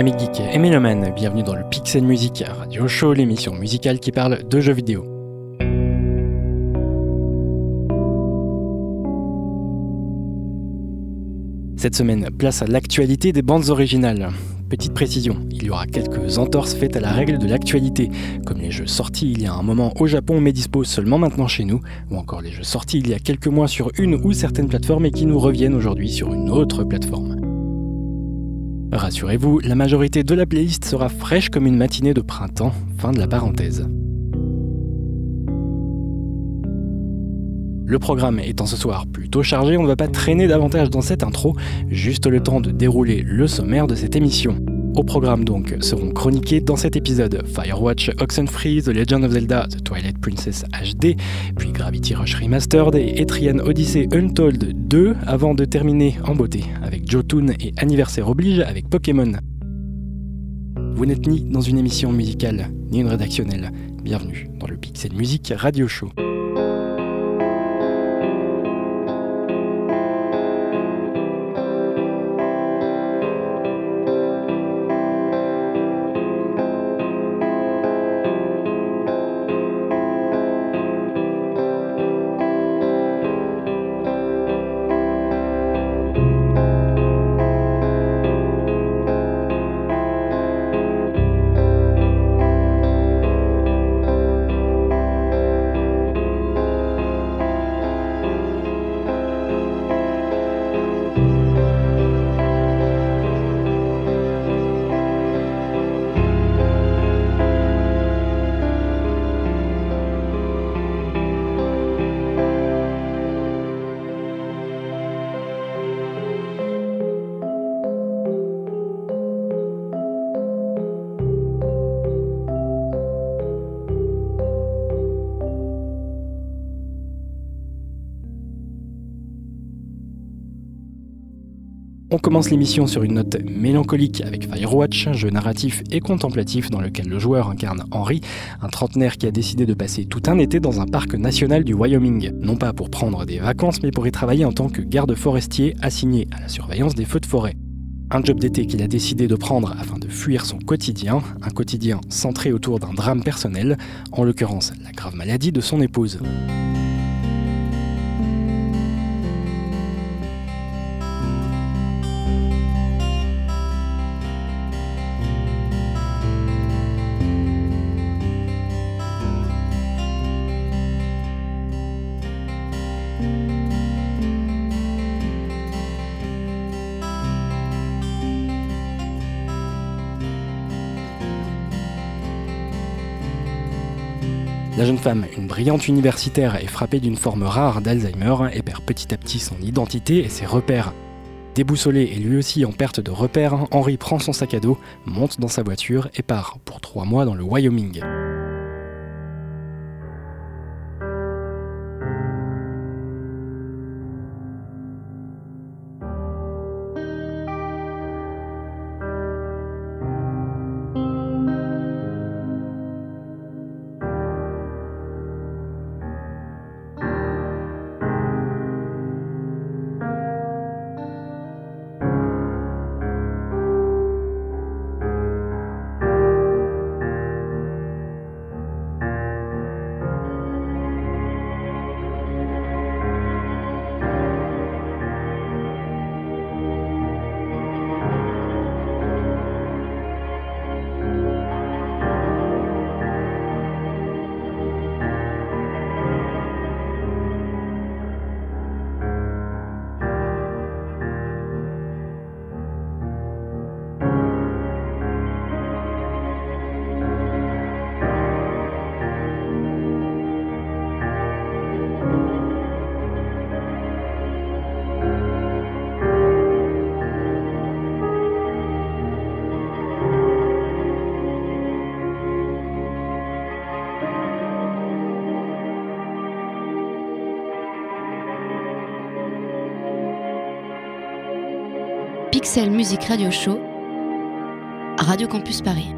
Amis geeks et mélomanes, bienvenue dans le Pixel Music Radio Show, l'émission musicale qui parle de jeux vidéo. Cette semaine, place à l'actualité des bandes originales. Petite précision, il y aura quelques entorses faites à la règle de l'actualité, comme les jeux sortis il y a un moment au Japon mais disposent seulement maintenant chez nous, ou encore les jeux sortis il y a quelques mois sur une ou certaines plateformes et qui nous reviennent aujourd'hui sur une autre plateforme. Rassurez-vous, la majorité de la playlist sera fraîche comme une matinée de printemps, fin de la parenthèse. Le programme étant ce soir plutôt chargé, on ne va pas traîner davantage dans cette intro, juste le temps de dérouler le sommaire de cette émission. Au programme donc seront chroniqués dans cet épisode Firewatch, Oxenfree, The Legend of Zelda, The Twilight Princess HD, puis Gravity Rush Remastered et Etrian Odyssey Untold 2, avant de terminer en beauté avec Jotun et Anniversaire oblige avec Pokémon. Vous n'êtes ni dans une émission musicale, ni une rédactionnelle. Bienvenue dans le Pixel Music Radio Show. On commence l'émission sur une note mélancolique avec Firewatch, jeu narratif et contemplatif dans lequel le joueur incarne Henry, un trentenaire qui a décidé de passer tout un été dans un parc national du Wyoming, non pas pour prendre des vacances mais pour y travailler en tant que garde forestier assigné à la surveillance des feux de forêt. Un job d'été qu'il a décidé de prendre afin de fuir son quotidien, un quotidien centré autour d'un drame personnel, en l'occurrence la grave maladie de son épouse. Une brillante universitaire, est frappée d'une forme rare d'Alzheimer et perd petit à petit son identité et ses repères. Déboussolé et lui aussi en perte de repères, Henry prend son sac à dos, monte dans sa voiture et part pour trois mois dans le Wyoming. Pixel Music Radio Show, Radio Campus Paris.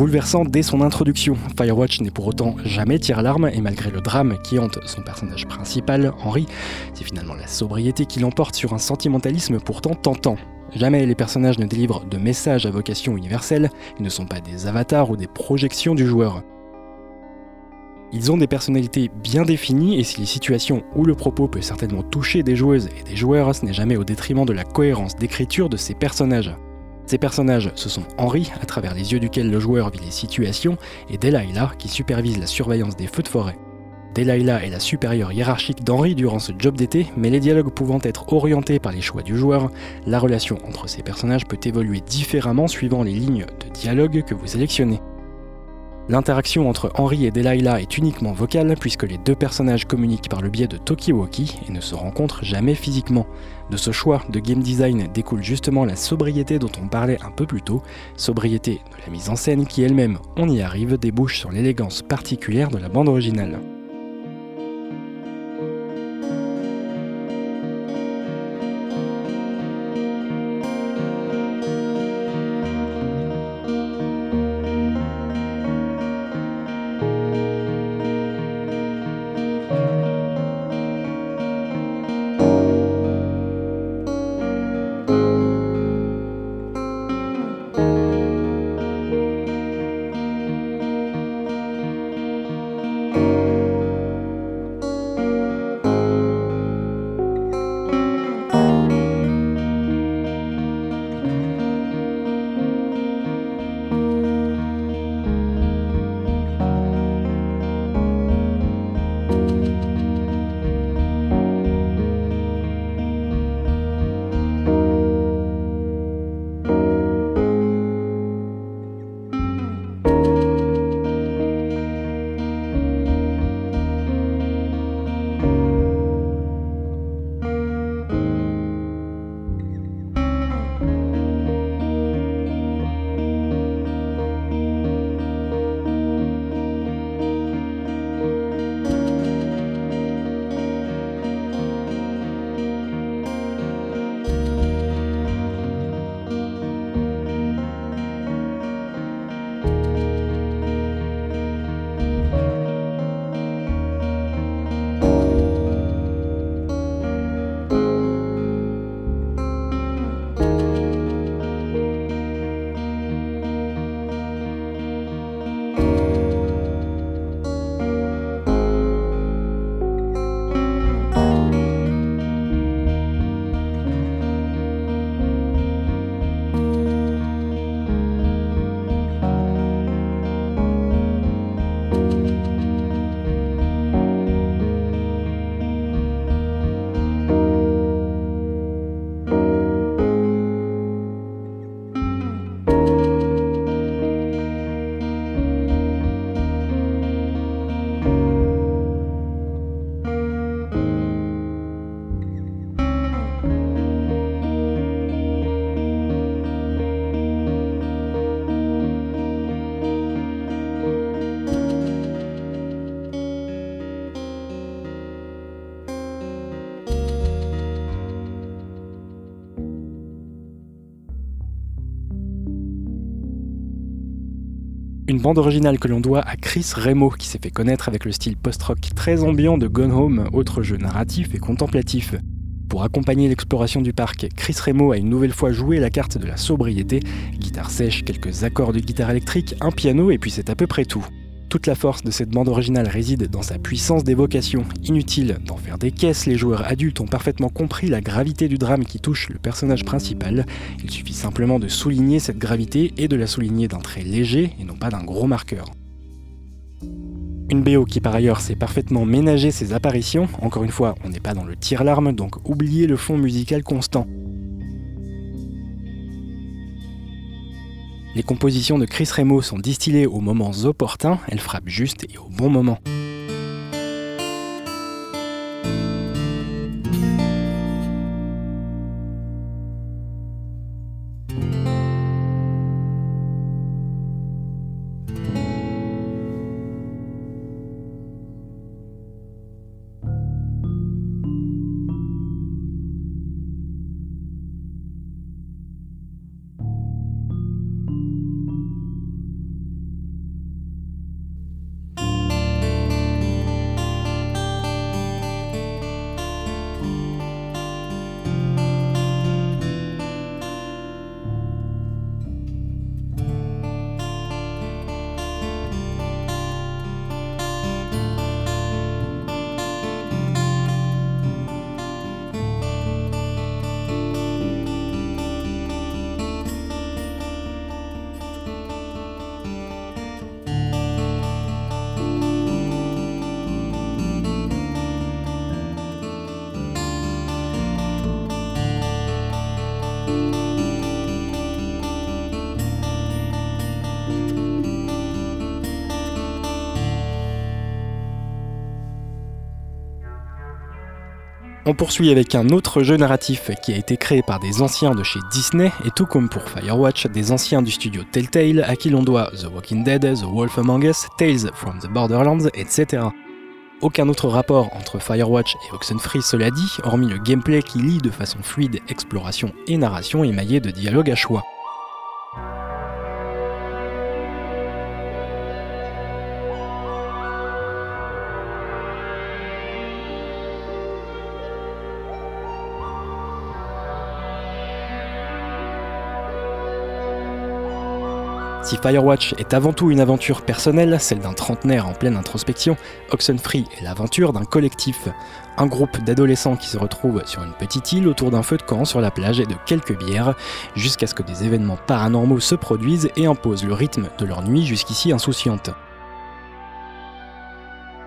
Bouleversant dès son introduction, Firewatch n'est pour autant jamais tire-larme et malgré le drame qui hante son personnage principal, Henry, c'est finalement la sobriété qui l'emporte sur un sentimentalisme pourtant tentant. Jamais les personnages ne délivrent de messages à vocation universelle, ils ne sont pas des avatars ou des projections du joueur. Ils ont des personnalités bien définies et si les situations où le propos peut certainement toucher des joueuses et des joueurs, ce n'est jamais au détriment de la cohérence d'écriture de ces personnages. Ces personnages, ce sont Henry, à travers les yeux duquel le joueur vit les situations, et Delilah, qui supervise la surveillance des feux de forêt. Delilah est la supérieure hiérarchique d'Henry durant ce job d'été, mais les dialogues pouvant être orientés par les choix du joueur, la relation entre ces personnages peut évoluer différemment suivant les lignes de dialogue que vous sélectionnez. L'interaction entre Henry et Delilah est uniquement vocale puisque les deux personnages communiquent par le biais de Tokiwoki et ne se rencontrent jamais physiquement. De ce choix de game design découle justement la sobriété dont on parlait un peu plus tôt, sobriété de la mise en scène qui elle-même, on y arrive, débouche sur l'élégance particulière de la bande originale. Bande originale que l'on doit à Chris Remo, qui s'est fait connaître avec le style post-rock très ambiant de Gone Home, autre jeu narratif et contemplatif. Pour accompagner l'exploration du parc, Chris Remo a une nouvelle fois joué la carte de la sobriété, guitare sèche, quelques accords de guitare électrique, un piano et puis c'est à peu près tout. Toute la force de cette bande originale réside dans sa puissance d'évocation. Inutile d'en faire des caisses, les joueurs adultes ont parfaitement compris la gravité du drame qui touche le personnage principal. Il suffit simplement de souligner cette gravité et de la souligner d'un trait léger et non pas d'un gros marqueur. Une BO qui par ailleurs sait parfaitement ménager ses apparitions, encore une fois on n'est pas dans le tir-larme donc oubliez le fond musical constant. Les compositions de Chris Remo sont distillées aux moments opportuns, elles frappent juste et au bon moment. On poursuit avec un autre jeu narratif qui a été créé par des anciens de chez Disney et tout comme pour Firewatch, des anciens du studio Telltale à qui l'on doit The Walking Dead, The Wolf Among Us, Tales from the Borderlands, etc. Aucun autre rapport entre Firewatch et Oxenfree cela dit, hormis le gameplay qui lie de façon fluide exploration et narration émaillée de dialogues à choix. Si Firewatch est avant tout une aventure personnelle, celle d'un trentenaire en pleine introspection, Oxenfree est l'aventure d'un collectif. Un groupe d'adolescents qui se retrouvent sur une petite île autour d'un feu de camp sur la plage et de quelques bières, jusqu'à ce que des événements paranormaux se produisent et imposent le rythme de leur nuit jusqu'ici insouciante.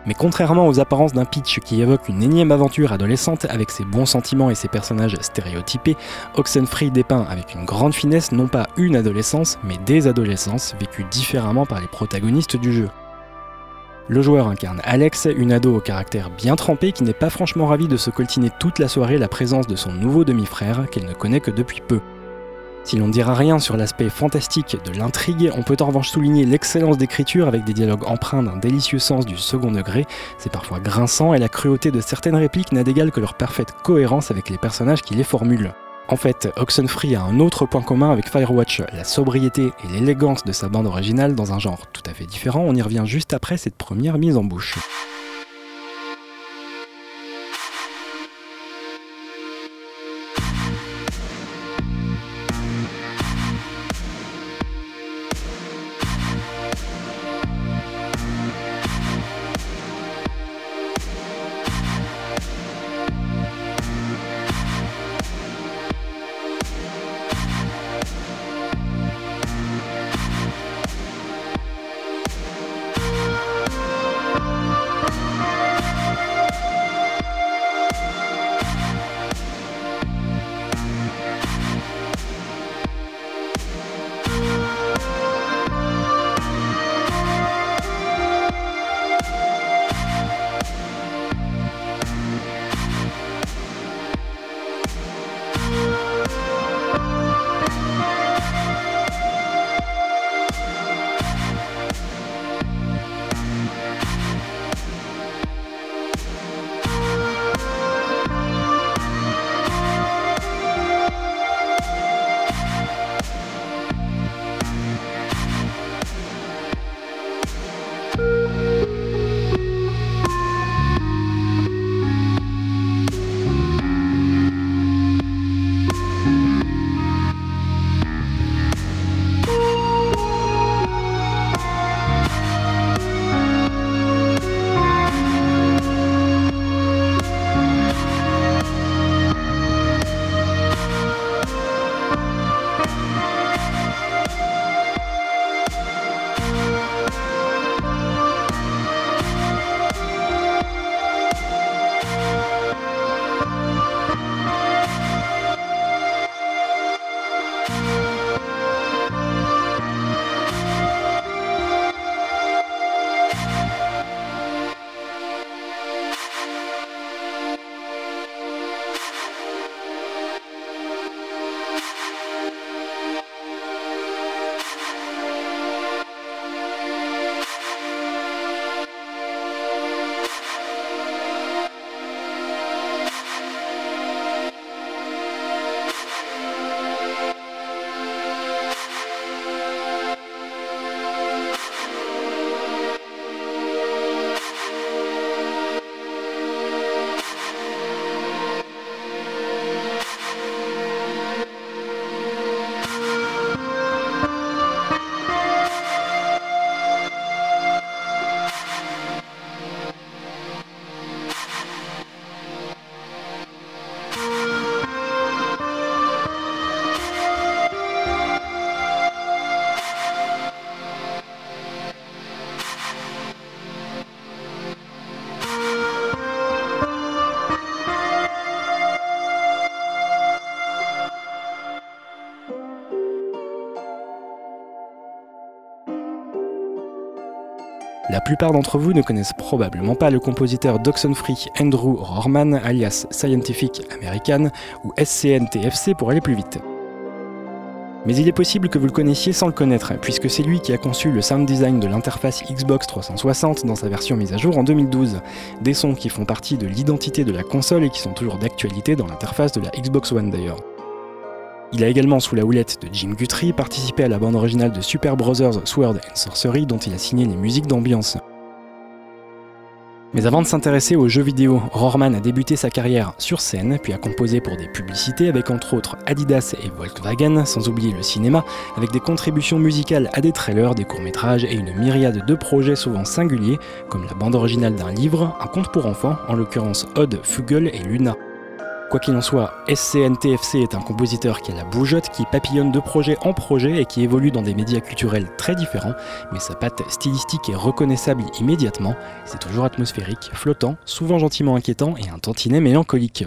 Mais contrairement aux apparences d'un pitch qui évoque une énième aventure adolescente avec ses bons sentiments et ses personnages stéréotypés, Oxenfree dépeint avec une grande finesse non pas une adolescence, mais des adolescences vécues différemment par les protagonistes du jeu. Le joueur incarne Alex, une ado au caractère bien trempé qui n'est pas franchement ravie de se coltiner toute la soirée la présence de son nouveau demi-frère qu'elle ne connaît que depuis peu. Si l'on ne dira rien sur l'aspect fantastique de l'intrigue, on peut en revanche souligner l'excellence d'écriture avec des dialogues empreints d'un délicieux sens du second degré, c'est parfois grinçant et la cruauté de certaines répliques n'a d'égal que leur parfaite cohérence avec les personnages qui les formulent. En fait, Oxenfree a un autre point commun avec Firewatch, la sobriété et l'élégance de sa bande originale dans un genre tout à fait différent, on y revient juste après cette première mise en bouche. La plupart d'entre vous ne connaissent probablement pas le compositeur d'Oxenfree Andrew Rorman, alias Scientific American, ou SCNTFC pour aller plus vite. Mais il est possible que vous le connaissiez sans le connaître, puisque c'est lui qui a conçu le sound design de l'interface Xbox 360 dans sa version mise à jour en 2012. Des sons qui font partie de l'identité de la console et qui sont toujours d'actualité dans l'interface de la Xbox One d'ailleurs. Il a également, sous la houlette de Jim Guthrie, participé à la bande originale de Super Brothers Sword and Sorcery dont il a signé les musiques d'ambiance. Mais avant de s'intéresser aux jeux vidéo, Rorman a débuté sa carrière sur scène, puis a composé pour des publicités avec entre autres Adidas et Volkswagen, sans oublier le cinéma, avec des contributions musicales à des trailers, des courts-métrages et une myriade de projets souvent singuliers, comme la bande originale d'un livre, un conte pour enfants, en l'occurrence Odd, Fugel et Luna. Quoi qu'il en soit, SCNTFC est un compositeur qui a la bougeotte, qui papillonne de projet en projet et qui évolue dans des médias culturels très différents, mais sa patte stylistique est reconnaissable immédiatement, c'est toujours atmosphérique, flottant, souvent gentiment inquiétant et un tantinet mélancolique.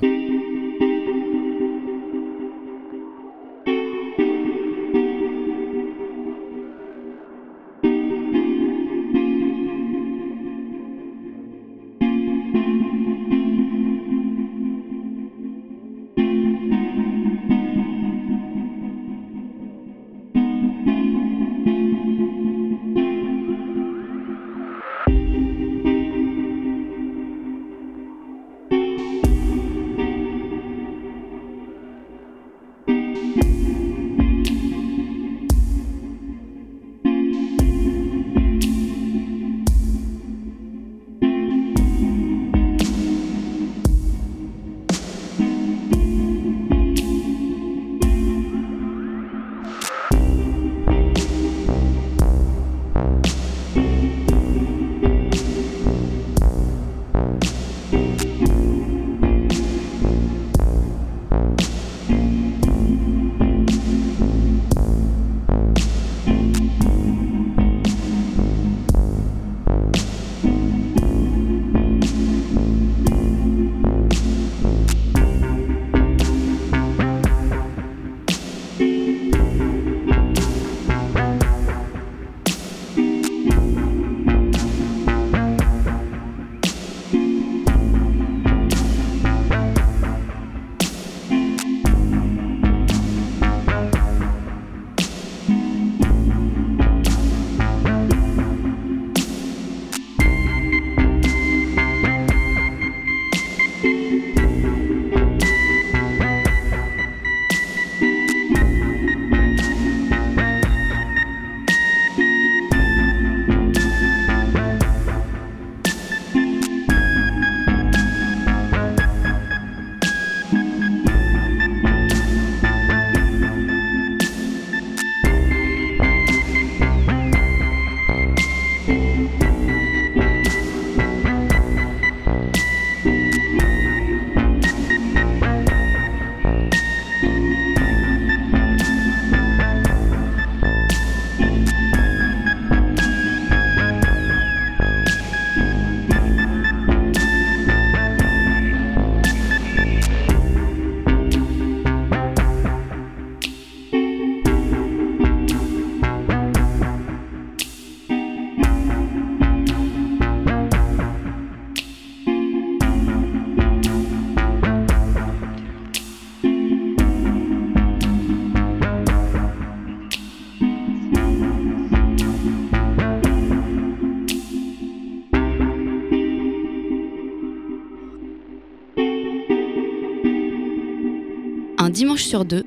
De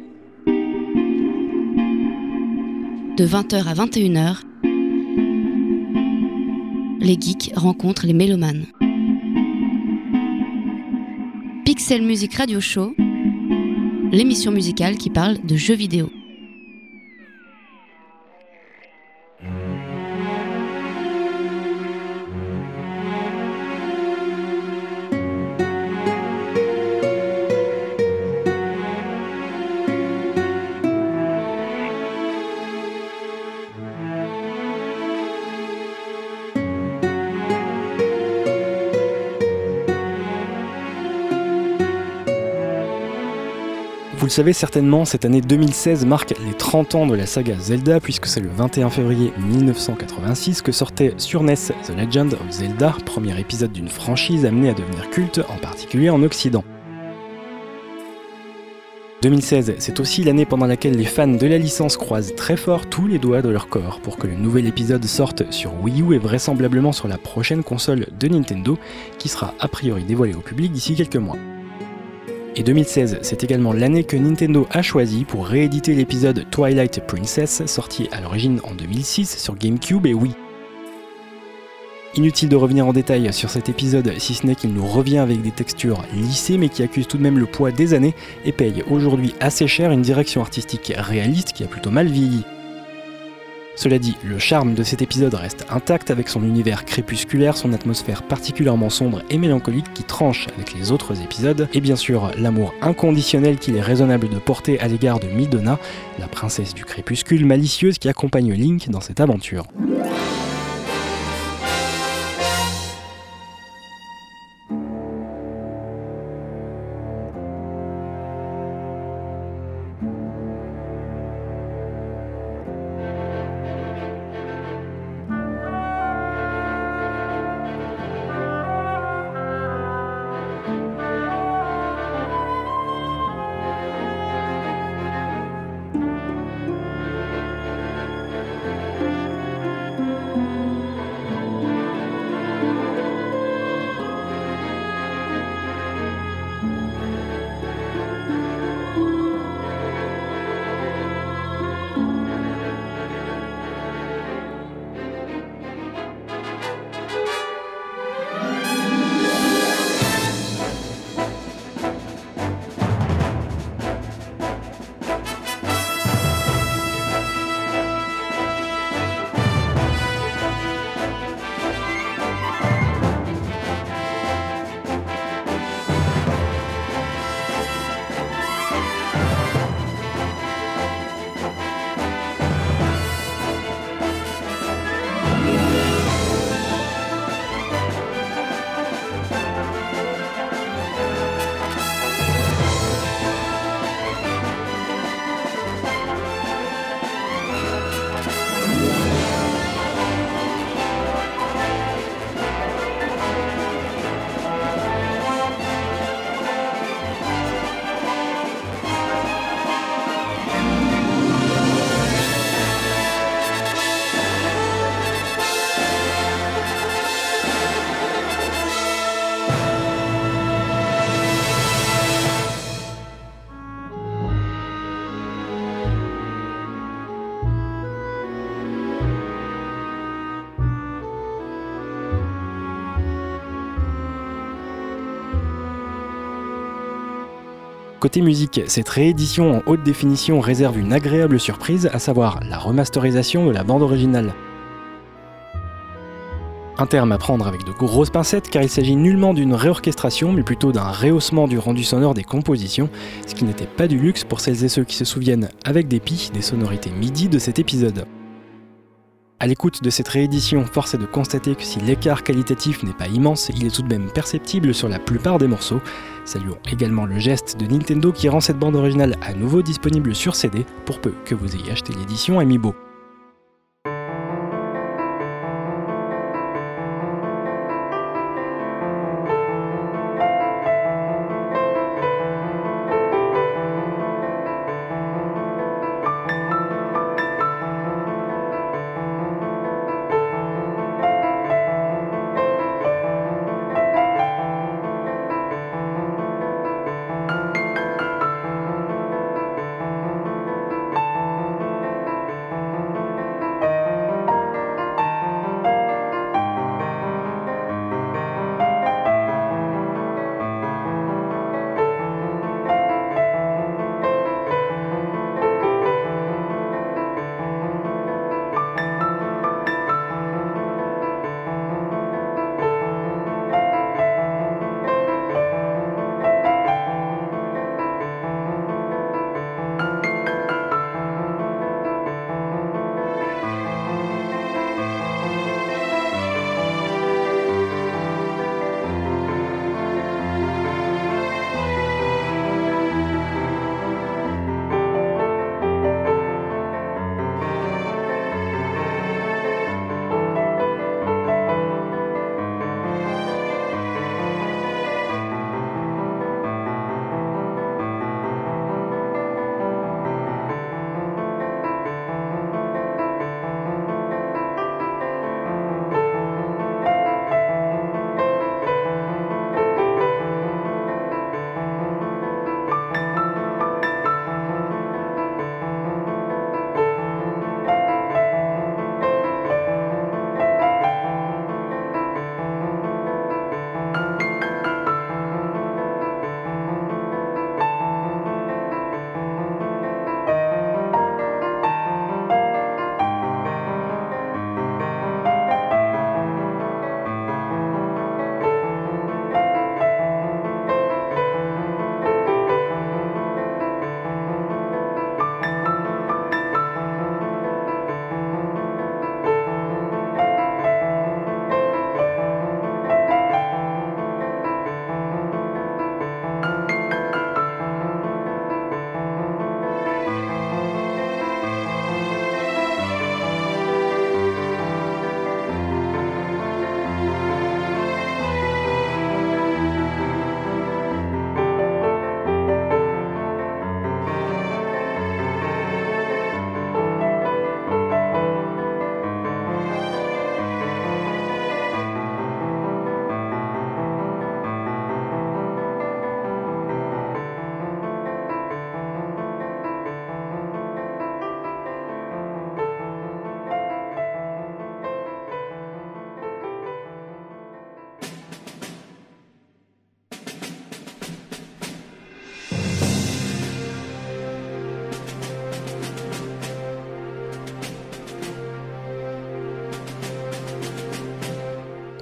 20h à 21h, les geeks rencontrent les mélomanes. Pixel Music Radio Show, l'émission musicale qui parle de jeux vidéo. Savez certainement, cette année 2016 marque les 30 ans de la saga Zelda puisque c'est le 21 février 1986 que sortait sur NES The Legend of Zelda, premier épisode d'une franchise amenée à devenir culte, en particulier en Occident. 2016, c'est aussi l'année pendant laquelle les fans de la licence croisent très fort tous les doigts de leur corps pour que le nouvel épisode sorte sur Wii U et vraisemblablement sur la prochaine console de Nintendo, qui sera a priori dévoilée au public d'ici quelques mois. Et 2016, c'est également l'année que Nintendo a choisi pour rééditer l'épisode Twilight Princess, sorti à l'origine en 2006 sur GameCube et Wii. Inutile de revenir en détail sur cet épisode, si ce n'est qu'il nous revient avec des textures lissées mais qui accusent tout de même le poids des années et paye aujourd'hui assez cher une direction artistique réaliste qui a plutôt mal vieilli. Cela dit, le charme de cet épisode reste intact avec son univers crépusculaire, son atmosphère particulièrement sombre et mélancolique qui tranche avec les autres épisodes, et bien sûr l'amour inconditionnel qu'il est raisonnable de porter à l'égard de Midona, la princesse du crépuscule malicieuse qui accompagne Link dans cette aventure. Cette réédition en haute définition réserve une agréable surprise, à savoir la remasterisation de la bande originale. Un terme à prendre avec de grosses pincettes car il s'agit nullement d'une réorchestration mais plutôt d'un rehaussement du rendu sonore des compositions, ce qui n'était pas du luxe pour celles et ceux qui se souviennent avec dépit des sonorités MIDI de cet épisode. À l'écoute de cette réédition, force est de constater que si l'écart qualitatif n'est pas immense, il est tout de même perceptible sur la plupart des morceaux. Saluons également le geste de Nintendo qui rend cette bande originale à nouveau disponible sur CD pour peu que vous ayez acheté l'édition Amiibo.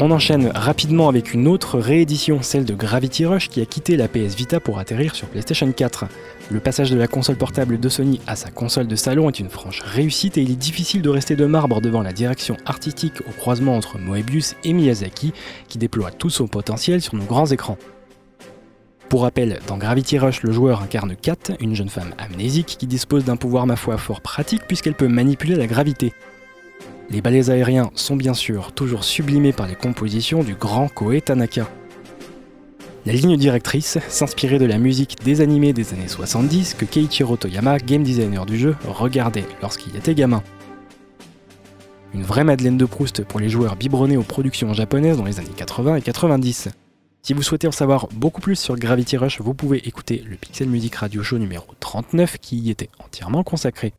On enchaîne rapidement avec une autre réédition, celle de Gravity Rush qui a quitté la PS Vita pour atterrir sur PlayStation 4. Le passage de la console portable de Sony à sa console de salon est une franche réussite et il est difficile de rester de marbre devant la direction artistique au croisement entre Moebius et Miyazaki qui déploie tout son potentiel sur nos grands écrans. Pour rappel, dans Gravity Rush, le joueur incarne Kat, une jeune femme amnésique qui dispose d'un pouvoir ma foi fort pratique puisqu'elle peut manipuler la gravité. Les balais aériens sont bien sûr toujours sublimés par les compositions du grand Koei Tanaka. La ligne directrice s'inspirait de la musique des animés des années 70 que Keiichiro Toyama, game designer du jeu, regardait lorsqu'il était gamin. Une vraie Madeleine de Proust pour les joueurs biberonnés aux productions japonaises dans les années 80 et 90. Si vous souhaitez en savoir beaucoup plus sur Gravity Rush, vous pouvez écouter le Pixel Music Radio Show numéro 39 qui y était entièrement consacré.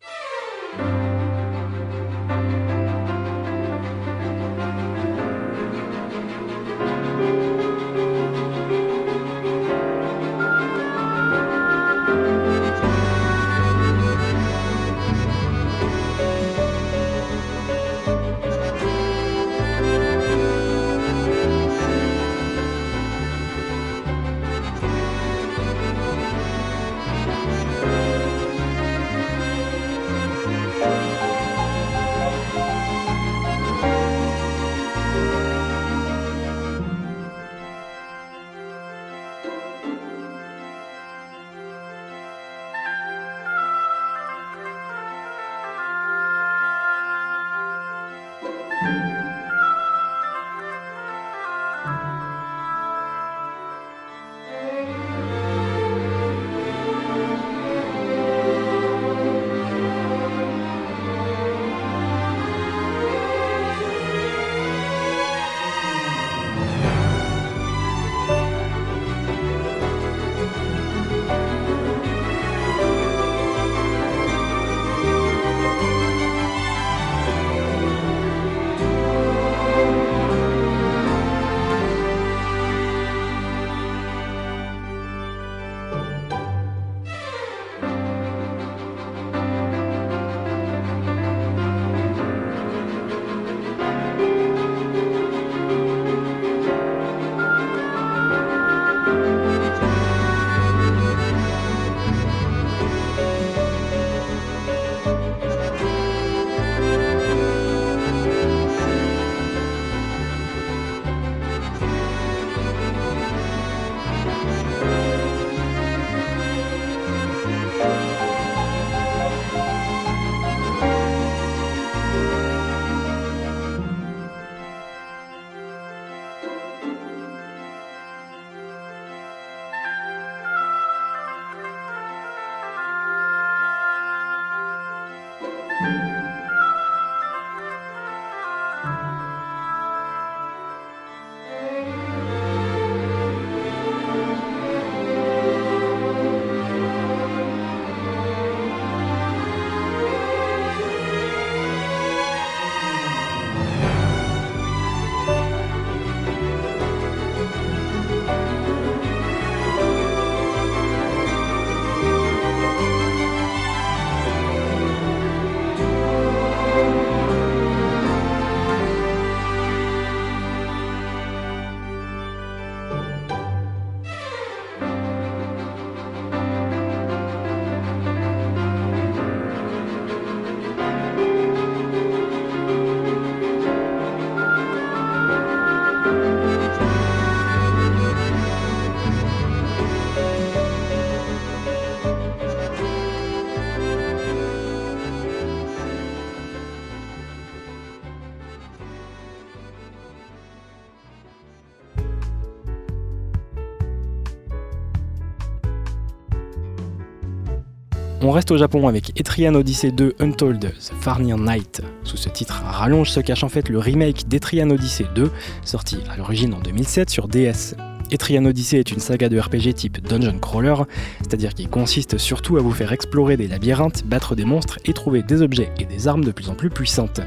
On reste au Japon avec Etrian Odyssey 2 Untold The Farnier Night. Sous ce titre, rallonge se cache en fait le remake d'Etrian Odyssey 2, sorti à l'origine en 2007 sur DS. Etrian Odyssey est une saga de RPG type dungeon crawler, c'est-à-dire qui consiste surtout à vous faire explorer des labyrinthes, battre des monstres et trouver des objets et des armes de plus en plus puissantes.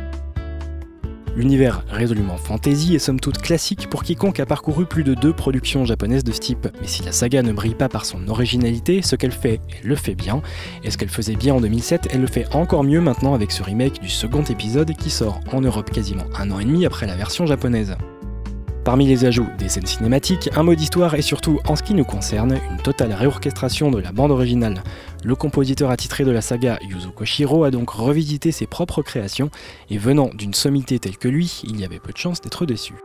L'univers résolument fantasy est somme toute classique pour quiconque a parcouru plus de deux productions japonaises de ce type. Mais si la saga ne brille pas par son originalité, ce qu'elle fait, elle le fait bien. Et ce qu'elle faisait bien en 2007, elle le fait encore mieux maintenant avec ce remake du second épisode qui sort en Europe quasiment un an et demi après la version japonaise. Parmi les ajouts des scènes cinématiques, un mot d'histoire et surtout, en ce qui nous concerne, une totale réorchestration de la bande originale. Le compositeur attitré de la saga Yuzo Koshiro a donc revisité ses propres créations et venant d'une sommité telle que lui, il y avait peu de chance d'être déçu.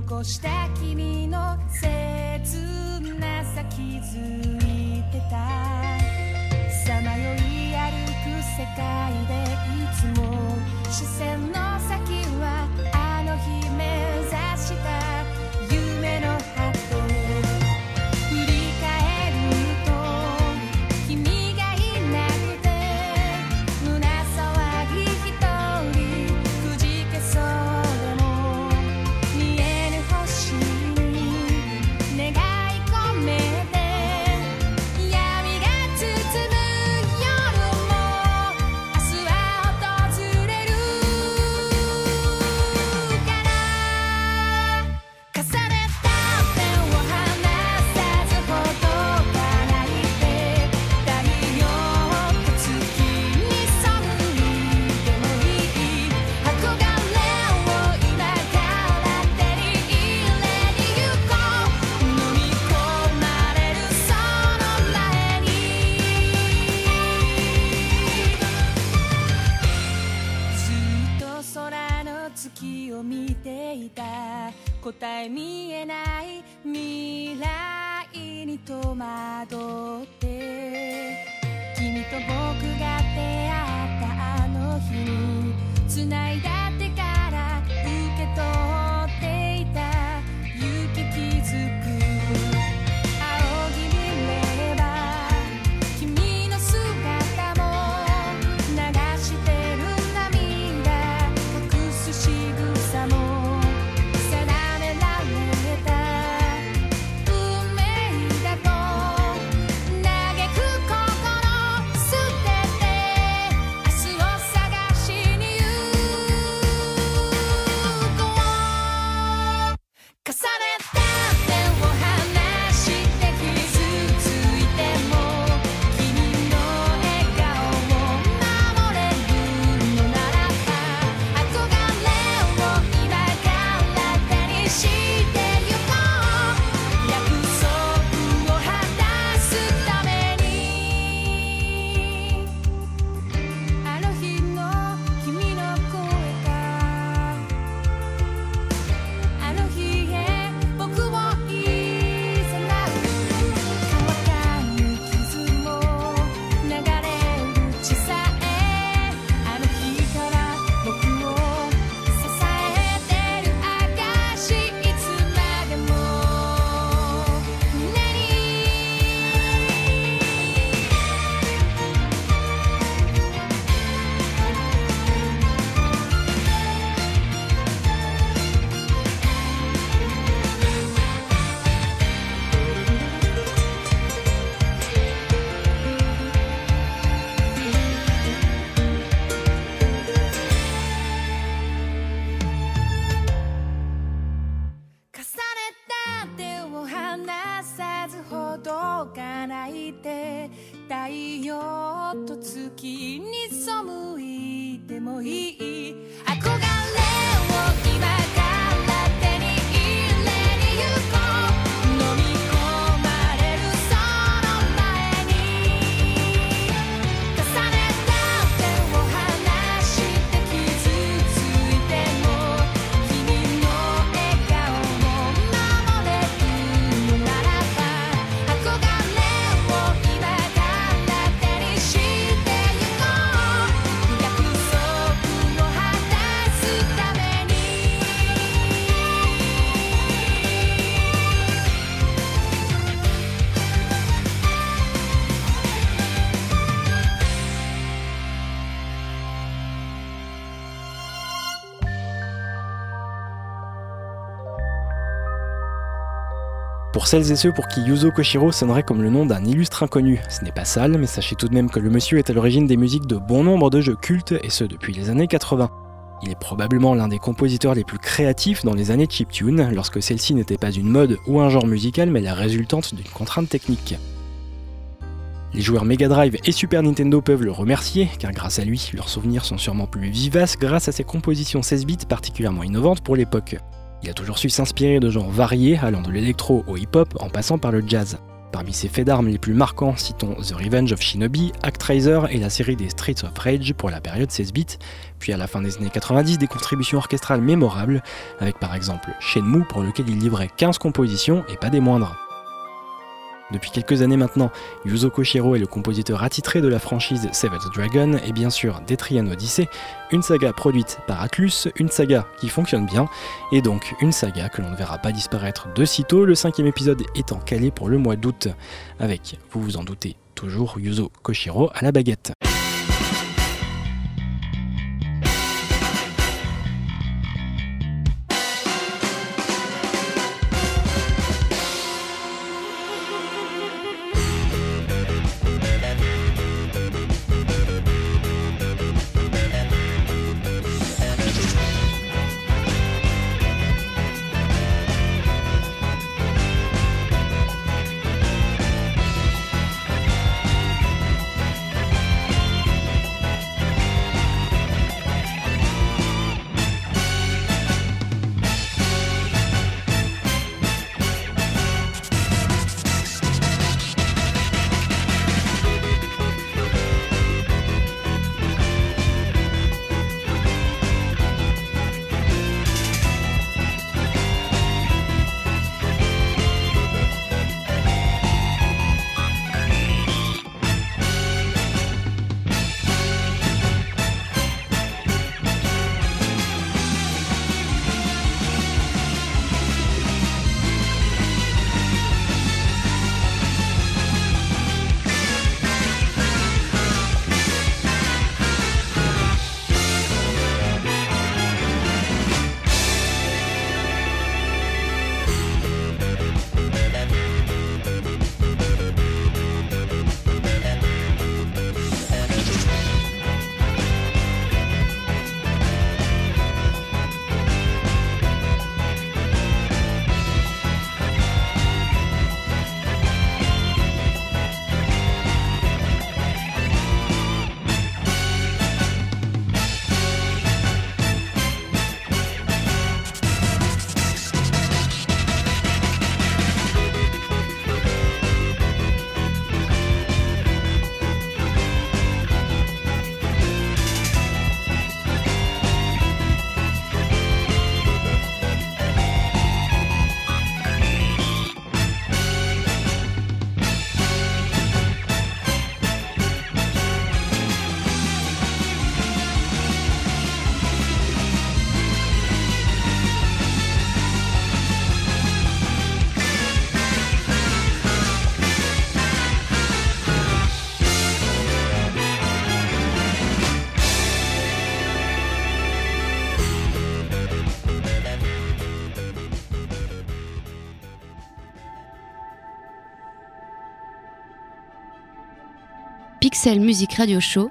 起こした君の切なさ気づいてた。さまよい歩く世界でいつも視線の先はあの日目指した。Celles et ceux pour qui Yuzo Koshiro sonnerait comme le nom d'un illustre inconnu, ce n'est pas sale, mais sachez tout de même que le monsieur est à l'origine des musiques de bon nombre de jeux cultes, et ce depuis les années 80. Il est probablement l'un des compositeurs les plus créatifs dans les années chiptune, lorsque celle-ci n'était pas une mode ou un genre musical, mais la résultante d'une contrainte technique. Les joueurs Mega Drive et Super Nintendo peuvent le remercier, car grâce à lui, leurs souvenirs sont sûrement plus vivaces grâce à ses compositions 16 bits particulièrement innovantes pour l'époque. Il a toujours su s'inspirer de genres variés, allant de l'électro au hip-hop en passant par le jazz. Parmi ses faits d'armes les plus marquants, citons The Revenge of Shinobi, Actraiser et la série des Streets of Rage pour la période 16 bits, puis à la fin des années 90 des contributions orchestrales mémorables, avec par exemple Shenmue pour lequel il livrait 15 compositions et pas des moindres. Depuis quelques années maintenant, Yuzo Koshiro est le compositeur attitré de la franchise Seventh Dragon et bien sûr d'Etrian Odyssey, une saga produite par Atlus, une saga qui fonctionne bien, et donc une saga que l'on ne verra pas disparaître de sitôt, le cinquième épisode étant calé pour le mois d'août, avec, vous vous en doutez, toujours Yuzo Koshiro à la baguette. Pixel Music Radio Show,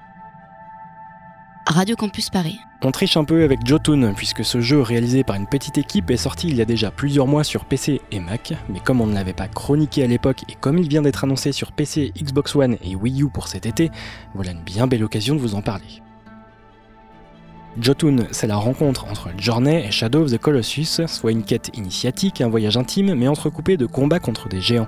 Radio Campus Paris. On triche un peu avec Jotun, puisque ce jeu réalisé par une petite équipe est sorti il y a déjà plusieurs mois sur PC et Mac, mais comme on ne l'avait pas chroniqué à l'époque et comme il vient d'être annoncé sur PC, Xbox One et Wii U pour cet été, voilà une bien belle occasion de vous en parler. Jotun, c'est la rencontre entre Journey et Shadow of the Colossus, soit une quête initiatique, un voyage intime, mais entrecoupé de combats contre des géants.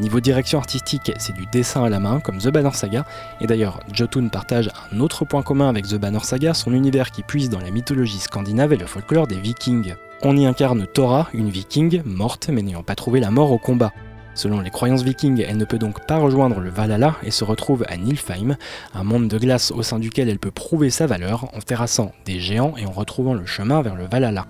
Niveau direction artistique, c'est du dessin à la main, comme The Banner Saga, et d'ailleurs, Jotun partage un autre point commun avec The Banner Saga, son univers qui puise dans la mythologie scandinave et le folklore des vikings. On y incarne Thora, une viking, morte mais n'ayant pas trouvé la mort au combat. Selon les croyances vikings, elle ne peut donc pas rejoindre le Valhalla et se retrouve à Nilfheim, un monde de glace au sein duquel elle peut prouver sa valeur en terrassant des géants et en retrouvant le chemin vers le Valhalla.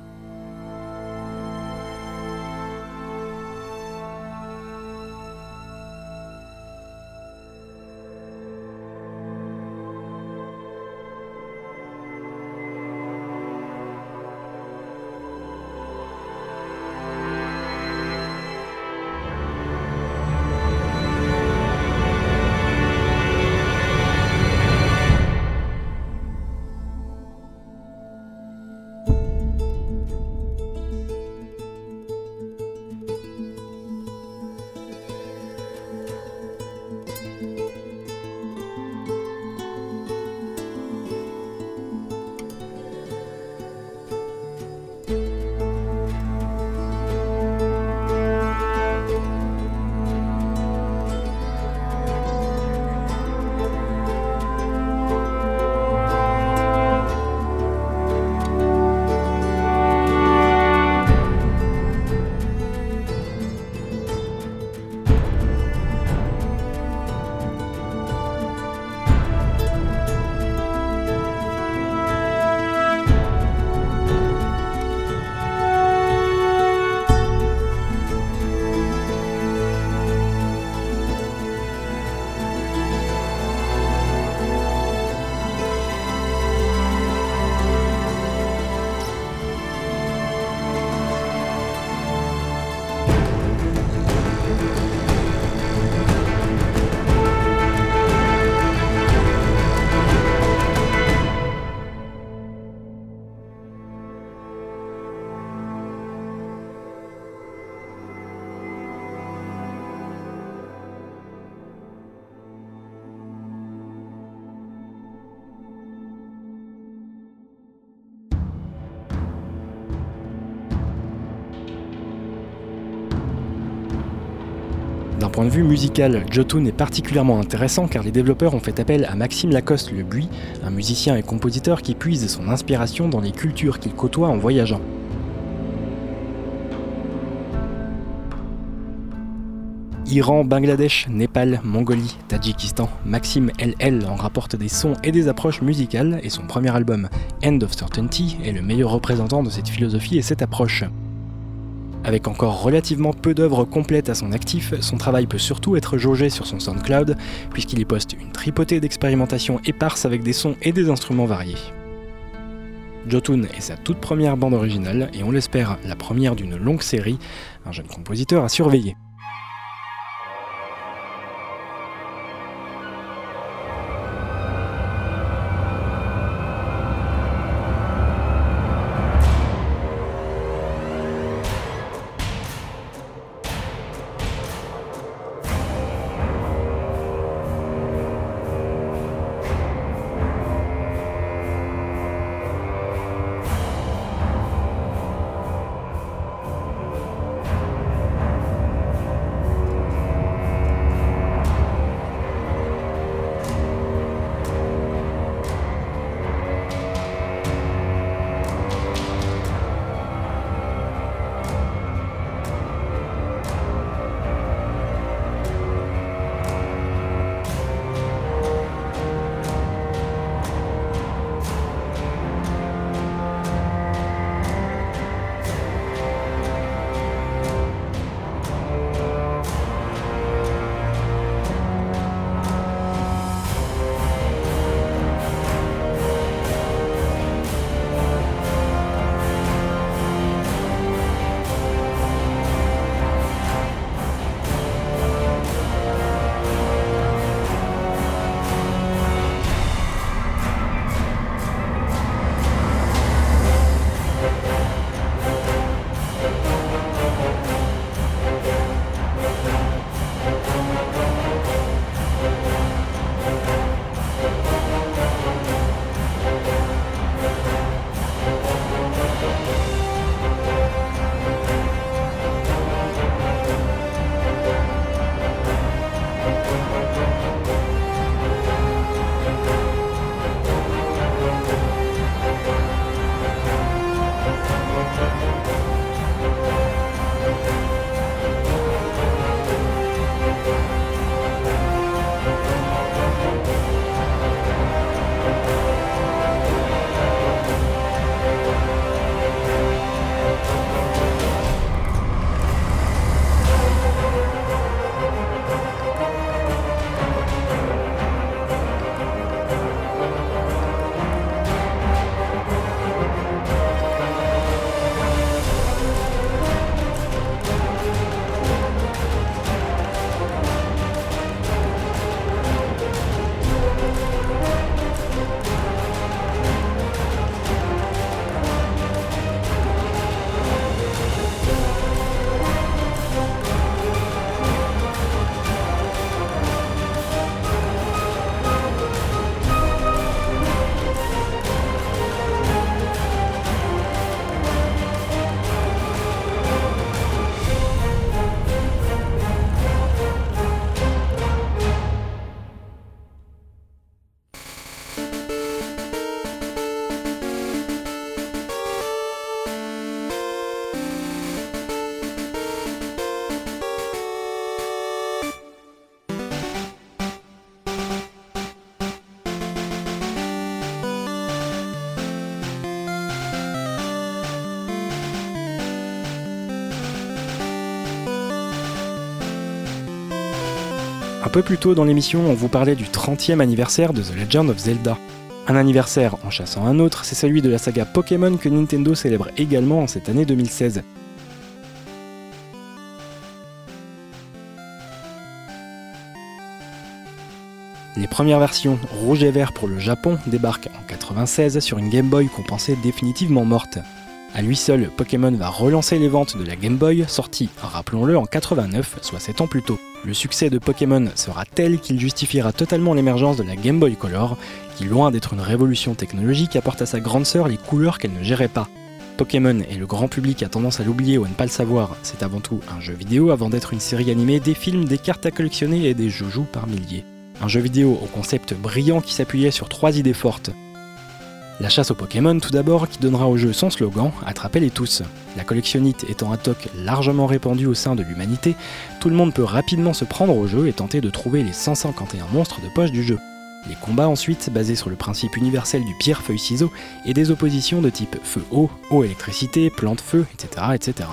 Point de vue musical, Jotun est particulièrement intéressant car les développeurs ont fait appel à Maxime Lacoste Le Buis, un musicien et compositeur qui puise son inspiration dans les cultures qu'il côtoie en voyageant. Iran, Bangladesh, Népal, Mongolie, Tadjikistan, Maxime LL en rapporte des sons et des approches musicales et son premier album, End of Certainty, est le meilleur représentant de cette philosophie et cette approche. Avec encore relativement peu d'œuvres complètes à son actif, son travail peut surtout être jaugé sur son SoundCloud, puisqu'il y poste une tripotée d'expérimentations éparses avec des sons et des instruments variés. Jotun est sa toute première bande originale et on l'espère la première d'une longue série, un jeune compositeur à surveiller. Peu plus tôt dans l'émission, on vous parlait du 30e anniversaire de The Legend of Zelda. Un anniversaire en chassant un autre, c'est celui de la saga Pokémon que Nintendo célèbre également en cette année 2016. Les premières versions rouge et vert pour le Japon débarquent en 96 sur une Game Boy qu'on pensait définitivement morte. À lui seul, Pokémon va relancer les ventes de la Game Boy, sortie, rappelons-le, en 89, soit 7 ans plus tôt. Le succès de Pokémon sera tel qu'il justifiera totalement l'émergence de la Game Boy Color, qui loin d'être une révolution technologique apporte à sa grande sœur les couleurs qu'elle ne gérait pas. Pokémon, et le grand public a tendance à l'oublier ou à ne pas le savoir, c'est avant tout un jeu vidéo avant d'être une série animée, des films, des cartes à collectionner et des joujoux par milliers. Un jeu vidéo au concept brillant qui s'appuyait sur trois idées fortes. La chasse aux Pokémon tout d'abord qui donnera au jeu son slogan Attrapez-les tous. La collectionnite étant un toc largement répandu au sein de l'humanité, tout le monde peut rapidement se prendre au jeu et tenter de trouver les 151 monstres de poche du jeu. Les combats ensuite, basés sur le principe universel du pierre-feuille-ciseau et des oppositions de type feu-eau, eau-électricité, plante-feu, etc., etc.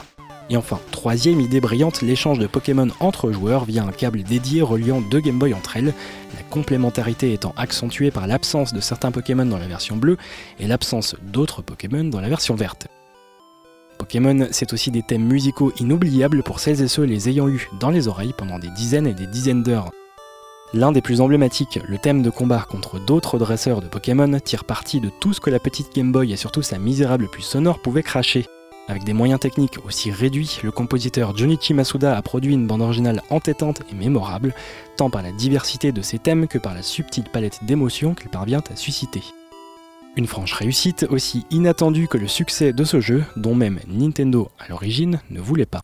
Et enfin, troisième idée brillante, l'échange de Pokémon entre joueurs via un câble dédié reliant deux Game Boy entre elles, la complémentarité étant accentuée par l'absence de certains Pokémon dans la version bleue et l'absence d'autres Pokémon dans la version verte. Pokémon, c'est aussi des thèmes musicaux inoubliables pour celles et ceux les ayant eus dans les oreilles pendant des dizaines et des dizaines d'heures. L'un des plus emblématiques, le thème de combat contre d'autres dresseurs de Pokémon, tire parti de tout ce que la petite Game Boy et surtout sa misérable puce sonore pouvaient cracher. Avec des moyens techniques aussi réduits, le compositeur Junichi Masuda a produit une bande originale entêtante et mémorable, tant par la diversité de ses thèmes que par la subtile palette d'émotions qu'il parvient à susciter. Une franche réussite aussi inattendue que le succès de ce jeu, dont même Nintendo à l'origine ne voulait pas.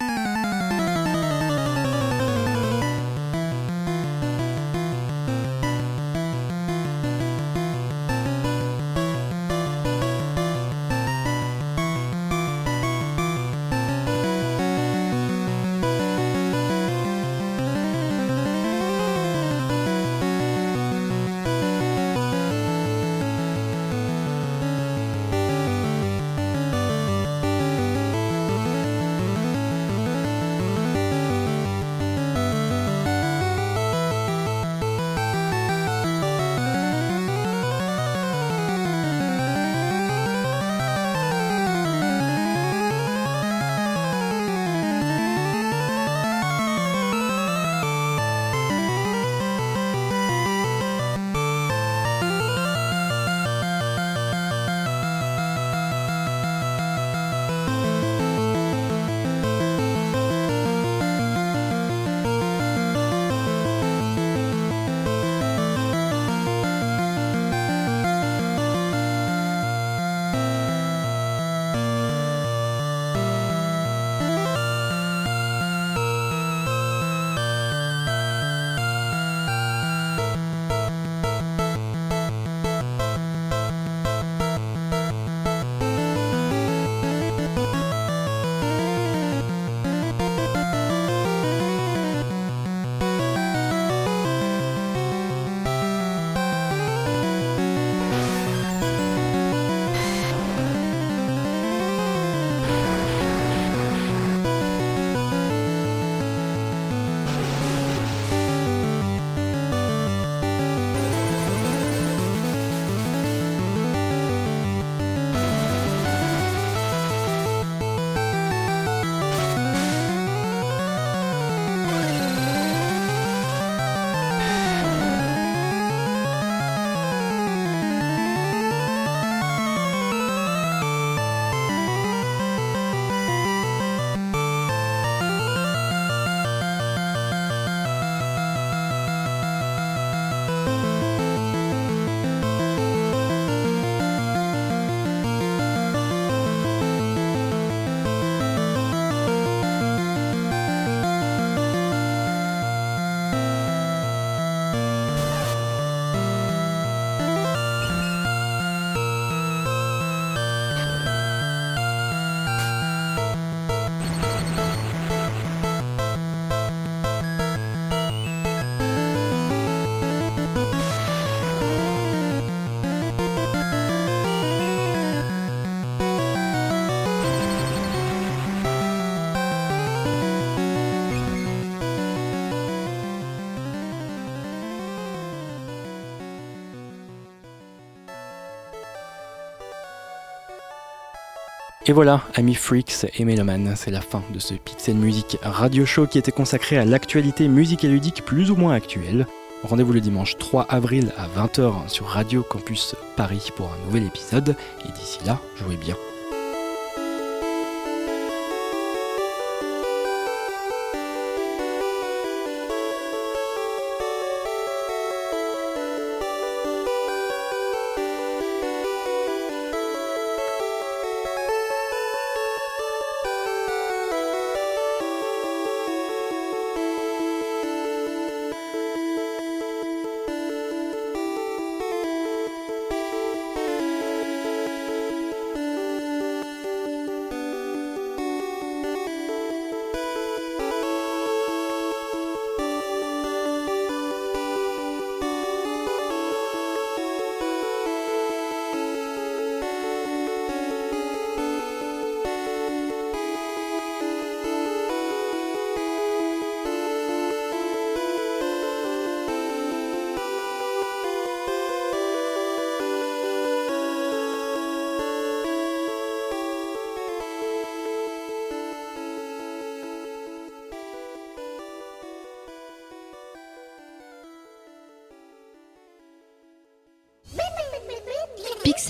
Et voilà, amis freaks et mélomanes, c'est la fin de ce Pixel Music radio show qui était consacré à l'actualité musique et ludique plus ou moins actuelle. Rendez-vous le dimanche 3 avril à 20h sur Radio Campus Paris pour un nouvel épisode. Et d'ici là, jouez bien.